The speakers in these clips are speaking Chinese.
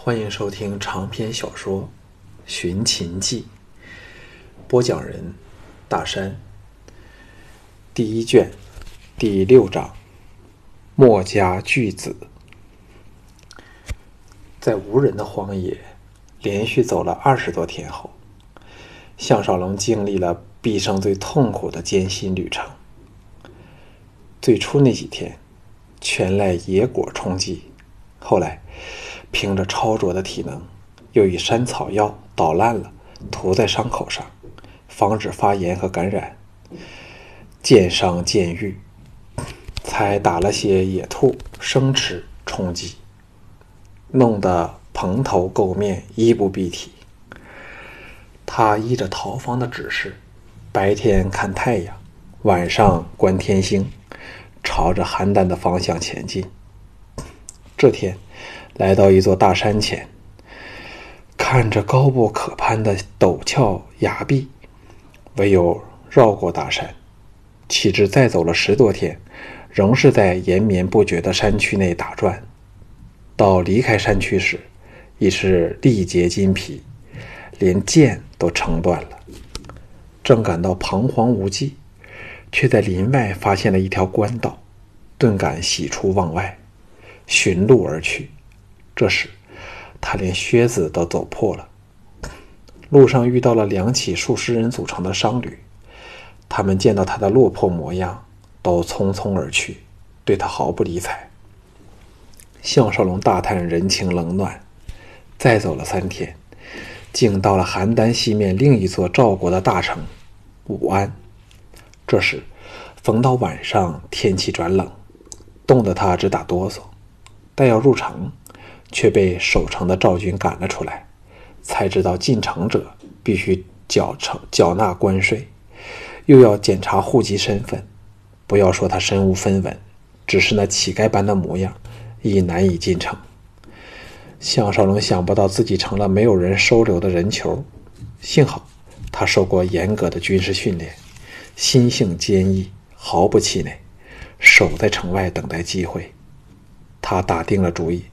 欢迎收听长篇小说《寻秦记》，播讲人：大山。第一卷第六章：墨家巨子。在无人的荒野，连续走了二十多天后，项少龙经历了毕生最痛苦的艰辛旅程。最初那几天，全赖野果充饥，后来。凭着超卓的体能，又以山草药捣烂了，涂在伤口上，防止发炎和感染。渐伤渐愈，才打了些野兔生吃充饥，弄得蓬头垢面，衣不蔽体。他依着陶方的指示，白天看太阳，晚上观天星，朝着邯郸的方向前进。这天。来到一座大山前，看着高不可攀的陡峭崖壁，唯有绕过大山。岂知再走了十多天，仍是在延绵不绝的山区内打转。到离开山区时，已是力竭筋疲，连剑都撑断了。正感到彷徨无计，却在林外发现了一条官道，顿感喜出望外，寻路而去。这时，他连靴子都走破了。路上遇到了两起数十人组成的商旅，他们见到他的落魄模样，都匆匆而去，对他毫不理睬。项少龙大叹人情冷暖，再走了三天，竟到了邯郸西面另一座赵国的大城武安。这时，逢到晚上，天气转冷，冻得他直打哆嗦。待要入城。却被守城的赵军赶了出来，才知道进城者必须缴城缴纳关税，又要检查户籍身份。不要说他身无分文，只是那乞丐般的模样，已难以进城。项少龙想不到自己成了没有人收留的人球，幸好他受过严格的军事训练，心性坚毅，毫不气馁，守在城外等待机会。他打定了主意。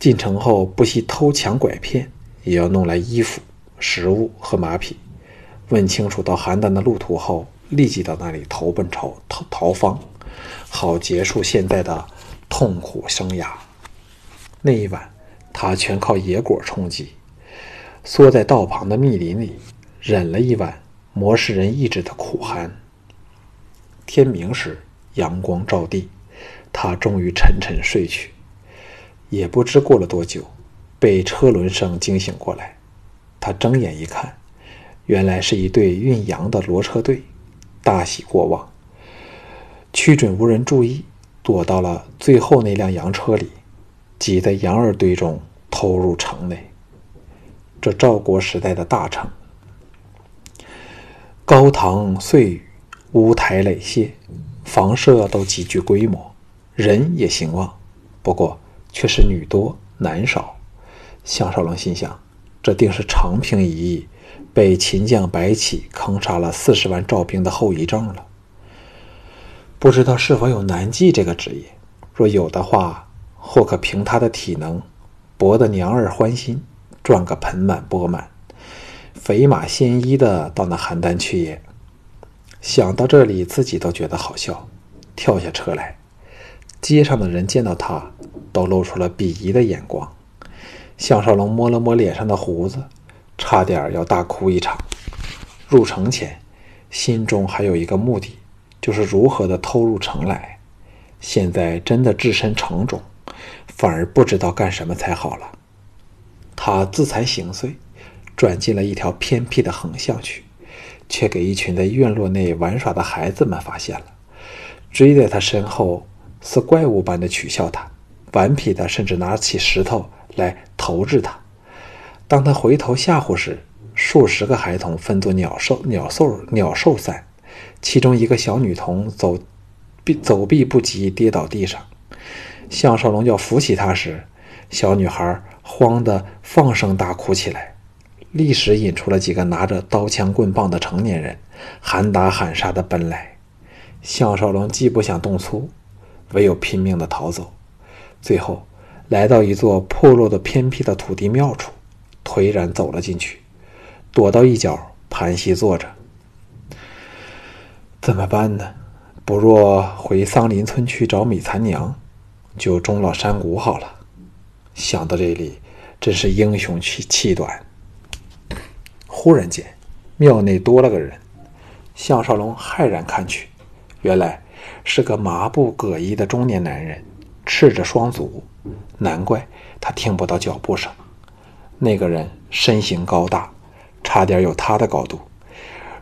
进城后不惜偷抢拐骗，也要弄来衣服、食物和马匹。问清楚到邯郸的路途后，立即到那里投奔朝逃逃方，好结束现在的痛苦生涯。那一晚，他全靠野果充饥，缩在道旁的密林里，忍了一晚磨石人意志的苦寒。天明时，阳光照地，他终于沉沉睡去。也不知过了多久，被车轮声惊醒过来。他睁眼一看，原来是一队运羊的骡车队，大喜过望，屈准无人注意，躲到了最后那辆羊车里，挤在羊儿堆中偷入城内。这赵国时代的大城，高堂碎宇，屋台垒榭，房舍都极具规模，人也兴旺。不过，却是女多男少，项少龙心想，这定是长平一役被秦将白起坑杀了四十万赵兵的后遗症了。不知道是否有男妓这个职业？若有的话，或可凭他的体能，博得娘儿欢心，赚个盆满钵满，肥马鲜衣的到那邯郸去也。想到这里，自己都觉得好笑，跳下车来。街上的人见到他。都露出了鄙夷的眼光。项少龙摸了摸脸上的胡子，差点要大哭一场。入城前，心中还有一个目的，就是如何的偷入城来。现在真的置身城中，反而不知道干什么才好了。他自惭形秽，转进了一条偏僻的横巷去，却给一群在院落内玩耍的孩子们发现了，追在他身后，似怪物般的取笑他。顽皮的，甚至拿起石头来投掷他。当他回头吓唬时，数十个孩童分作鸟兽、鸟兽、鸟兽散，其中一个小女童走避走避不及，跌倒地上。项少龙要扶起她时，小女孩慌得放声大哭起来，立时引出了几个拿着刀枪棍棒的成年人，喊打喊杀的奔来。项少龙既不想动粗，唯有拼命的逃走。最后，来到一座破落的偏僻的土地庙处，颓然走了进去，躲到一角盘膝坐着。怎么办呢？不若回桑林村去找米残娘，就终老山谷好了。想到这里，真是英雄气气短。忽然间，庙内多了个人，项少龙骇然看去，原来是个麻布葛衣的中年男人，赤着双足，难怪他听不到脚步声。那个人身形高大，差点有他的高度，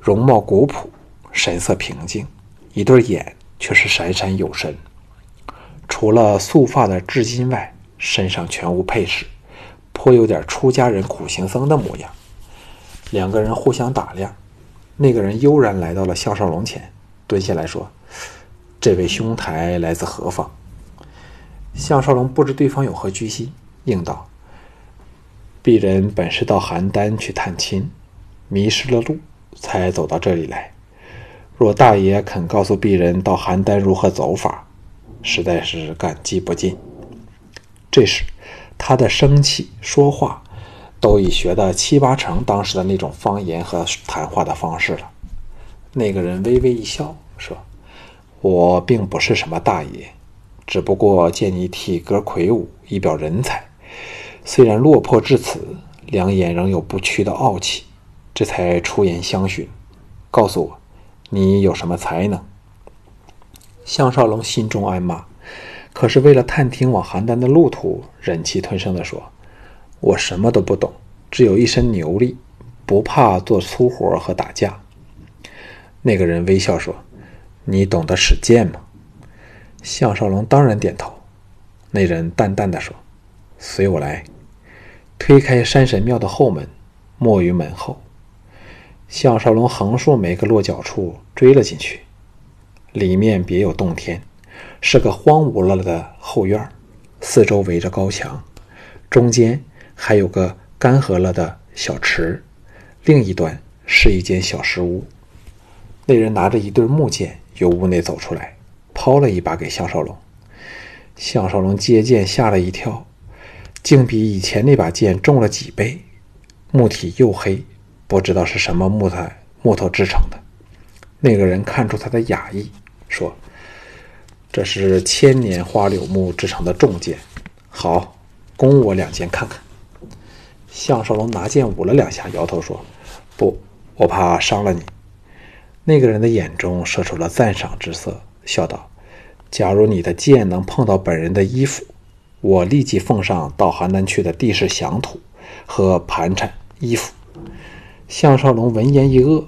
容貌古朴，神色平静，一对眼却是闪闪有神。除了素发的至今外，身上全无配饰，颇有点出家人苦行僧的模样。两个人互相打量，那个人悠然来到了项少龙前，蹲下来说：“这位兄台来自何方？”项少龙不知对方有何居心，应道：“鄙人本是到邯郸去探亲，迷失了路，才走到这里来。若大爷肯告诉鄙人到邯郸如何走法，实在是感激不尽。”这时，他的生气说话。都已学的七八成当时的那种方言和谈话的方式了。那个人微微一笑，说：“我并不是什么大爷，只不过见你体格魁梧，一表人才，虽然落魄至此，两眼仍有不屈的傲气，这才出言相询。告诉我，你有什么才能？”项少龙心中暗骂，可是为了探听往邯郸的路途，忍气吞声地说。我什么都不懂，只有一身牛力，不怕做粗活和打架。那个人微笑说：“你懂得使剑吗？”项少龙当然点头。那人淡淡的说：“随我来。”推开山神庙的后门，没于门后。项少龙横竖每个落脚处追了进去。里面别有洞天，是个荒芜了的后院，四周围着高墙，中间。还有个干涸了的小池，另一端是一间小石屋。那人拿着一对木剑由屋内走出来，抛了一把给项少龙。项少龙接剑吓了一跳，竟比以前那把剑重了几倍，木体又黑，不知道是什么木材木头制成的。那个人看出他的雅意，说：“这是千年花柳木制成的重剑，好，供我两剑看看。”项少龙拿剑舞了两下，摇头说：“不，我怕伤了你。”那个人的眼中射出了赞赏之色，笑道：“假如你的剑能碰到本人的衣服，我立即奉上到邯郸去的地势详图和盘缠衣服。”项少龙闻言一愕，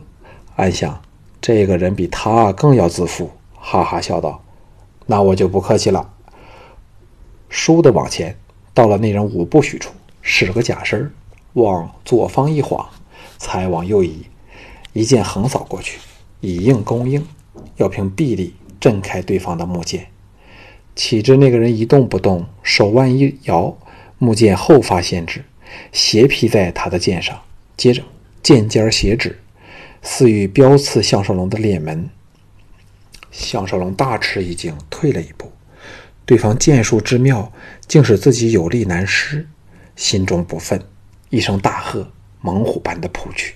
暗想：这个人比他更要自负，哈哈笑道：“那我就不客气了。”倏地往前，到了那人五步许处。使个假身往左方一晃，才往右移，一剑横扫过去，以应攻应，要凭臂力震开对方的木剑。岂知那个人一动不动，手腕一摇，木剑后发先至，斜劈在他的剑上，接着剑尖斜指，似欲飙刺项少龙的脸门。项少龙大吃一惊，退了一步。对方剑术之妙，竟使自己有力难施。心中不忿，一声大喝，猛虎般的扑去，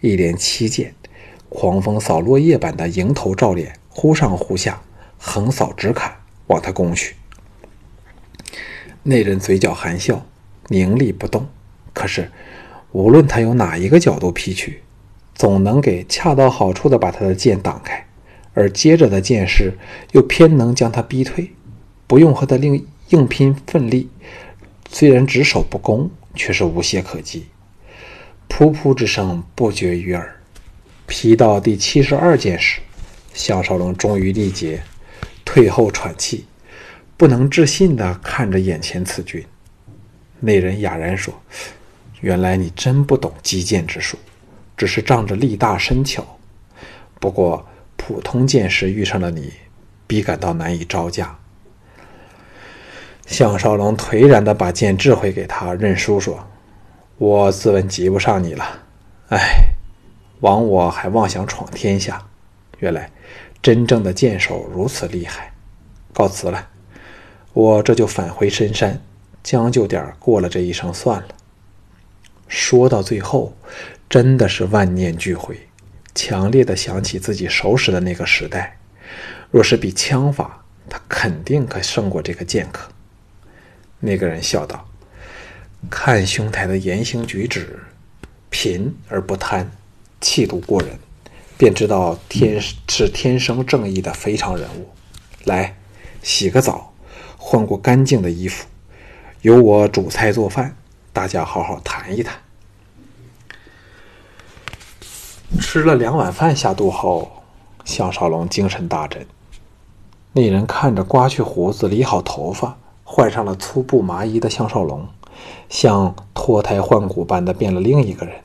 一连七剑，狂风扫落叶般的迎头照脸，忽上忽下，横扫直砍，往他攻去。那人嘴角含笑，凝立不动。可是，无论他由哪一个角度劈去，总能给恰到好处的把他的剑挡开，而接着的剑势又偏能将他逼退，不用和他另硬拼奋力。虽然只守不攻，却是无懈可击。噗噗之声不绝于耳。劈到第七十二剑时，项少龙终于力竭，退后喘气，不能置信地看着眼前此君。那人哑然说：“原来你真不懂击剑之术，只是仗着力大身巧。不过普通剑士遇上了你，必感到难以招架。”项少龙颓然地把剑掷回给他，认输说：“我自问及不上你了。哎，枉我还妄想闯天下，原来真正的剑手如此厉害。告辞了，我这就返回深山，将就点过了这一生算了。说到最后，真的是万念俱灰，强烈的想起自己熟识的那个时代。若是比枪法，他肯定可胜过这个剑客。那个人笑道：“看兄台的言行举止，贫而不贪，气度过人，便知道天是天生正义的非常人物。来，洗个澡，换过干净的衣服。”由我煮菜做饭，大家好好谈一谈。吃了两碗饭下肚后，项少龙精神大振。那人看着刮去胡子、理好头发、换上了粗布麻衣的项少龙，像脱胎换骨般的变了另一个人，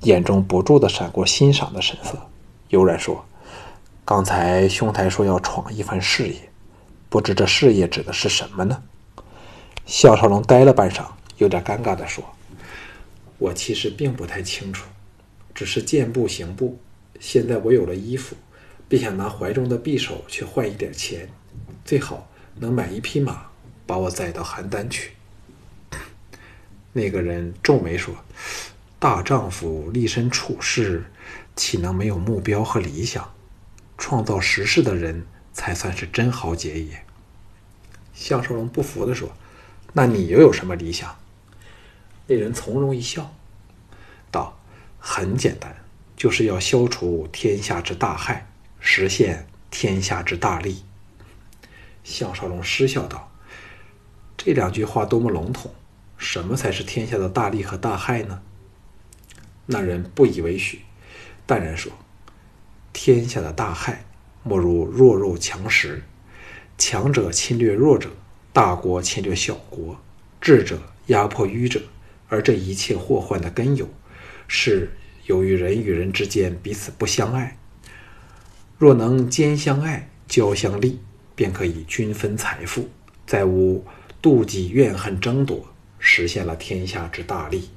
眼中不住的闪过欣赏的神色，悠然说：“刚才兄台说要闯一番事业，不知这事业指的是什么呢？”项少龙呆了半晌，有点尴尬地说：“我其实并不太清楚，只是见步行步。现在我有了衣服，便想拿怀中的匕首去换一点钱，最好能买一匹马，把我载到邯郸去。”那个人皱眉说：“大丈夫立身处世，岂能没有目标和理想？创造实事的人才算是真豪杰也。”项少龙不服地说。那你又有什么理想？那人从容一笑，道：“很简单，就是要消除天下之大害，实现天下之大利。”项少龙失笑道：“这两句话多么笼统！什么才是天下的大利和大害呢？”那人不以为许，淡然说：“天下的大害，莫如弱肉强食，强者侵略弱者。”大国侵略小国，智者压迫愚者，而这一切祸患的根由，是由于人与人之间彼此不相爱。若能兼相爱、交相利，便可以均分财富，再无妒忌、怨恨、争夺，实现了天下之大利。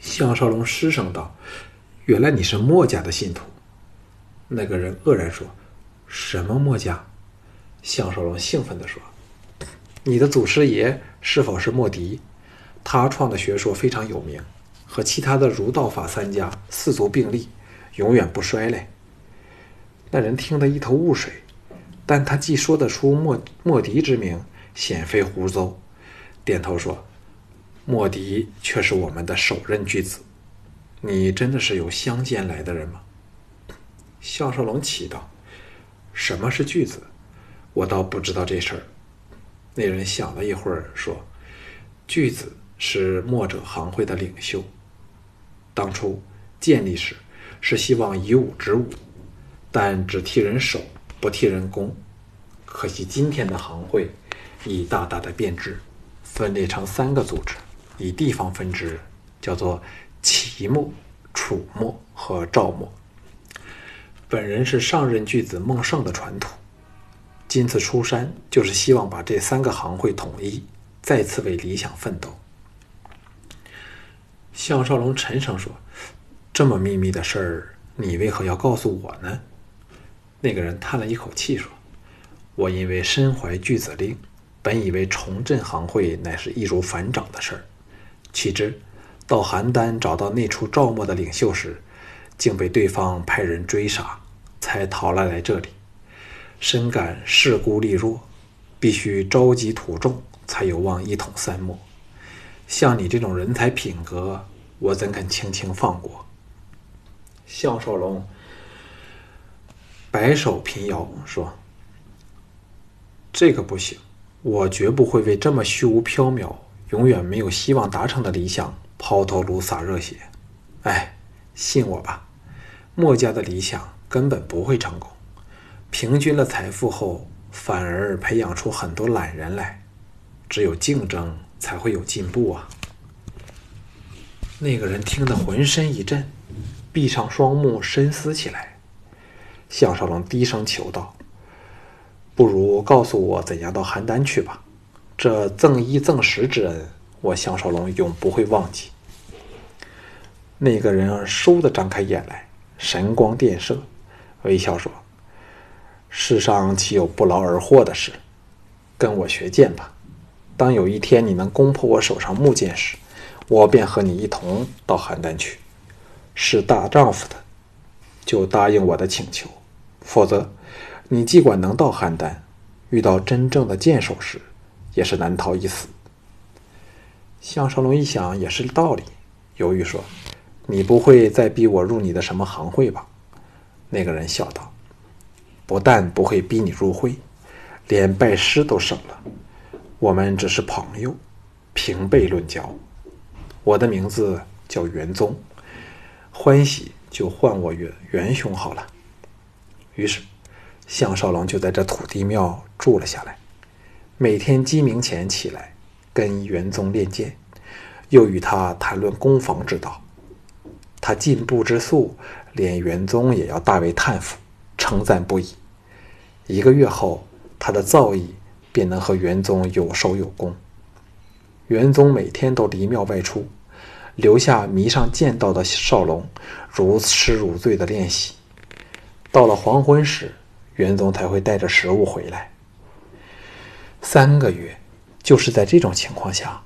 项少龙失声道：“原来你是墨家的信徒。”那个人愕然说：“什么墨家？”项少龙兴奋地说。你的祖师爷是否是莫迪？他创的学说非常有名，和其他的儒道法三家四足并立，永远不衰嘞。那人听得一头雾水，但他既说得出莫莫迪之名，显非胡诌，点头说：“莫迪却是我们的首任巨子。你真的是由乡间来的人吗？”项少龙奇道：“什么是巨子？我倒不知道这事儿。”那人想了一会儿，说：“巨子是墨者行会的领袖。当初建立时是希望以武止武，但只替人守，不替人攻。可惜今天的行会已大大的变质，分裂成三个组织，以地方分支，叫做齐墨、楚墨和赵墨。本人是上任巨子孟胜的传徒。”今次出山，就是希望把这三个行会统一，再次为理想奋斗。项少龙沉声说：“这么秘密的事儿，你为何要告诉我呢？”那个人叹了一口气说：“我因为身怀巨子令，本以为重振行会乃是易如反掌的事儿，岂知到邯郸找到那处赵墨的领袖时，竟被对方派人追杀，才逃了来这里。”深感势孤力弱，必须召集土众，才有望一统三墨。像你这种人才品格，我怎肯轻轻放过？项少龙摆手平摇说：“这个不行，我绝不会为这么虚无缥缈、永远没有希望达成的理想抛头颅洒热血。哎，信我吧，墨家的理想根本不会成功。”平均了财富后，反而培养出很多懒人来。只有竞争，才会有进步啊！那个人听得浑身一震，闭上双目深思起来。项少龙低声求道：“不如告诉我怎样到邯郸去吧。这赠衣赠食之恩，我项少龙永不会忘记。”那个人倏地张开眼来，神光电射，微笑说。世上岂有不劳而获的事？跟我学剑吧。当有一天你能攻破我手上木剑时，我便和你一同到邯郸去。是大丈夫的，就答应我的请求；否则，你尽管能到邯郸，遇到真正的剑手时，也是难逃一死。”项少龙一想，也是道理，犹豫说：“你不会再逼我入你的什么行会吧？”那个人笑道：“不但不会逼你入会，连拜师都省了。我们只是朋友，平辈论交。我的名字叫元宗，欢喜就唤我元元兄好了。”于是，项少龙就在这土地庙住了下来，每天鸡鸣前起来，跟元宗练剑，又与他谈论攻防之道。他进步之速。连元宗也要大为叹服，称赞不已。一个月后，他的造诣便能和元宗有手有功。元宗每天都离庙外出，留下迷上剑道的少龙如痴如醉的练习。到了黄昏时，元宗才会带着食物回来。三个月，就是在这种情况下，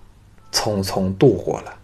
匆匆度过了。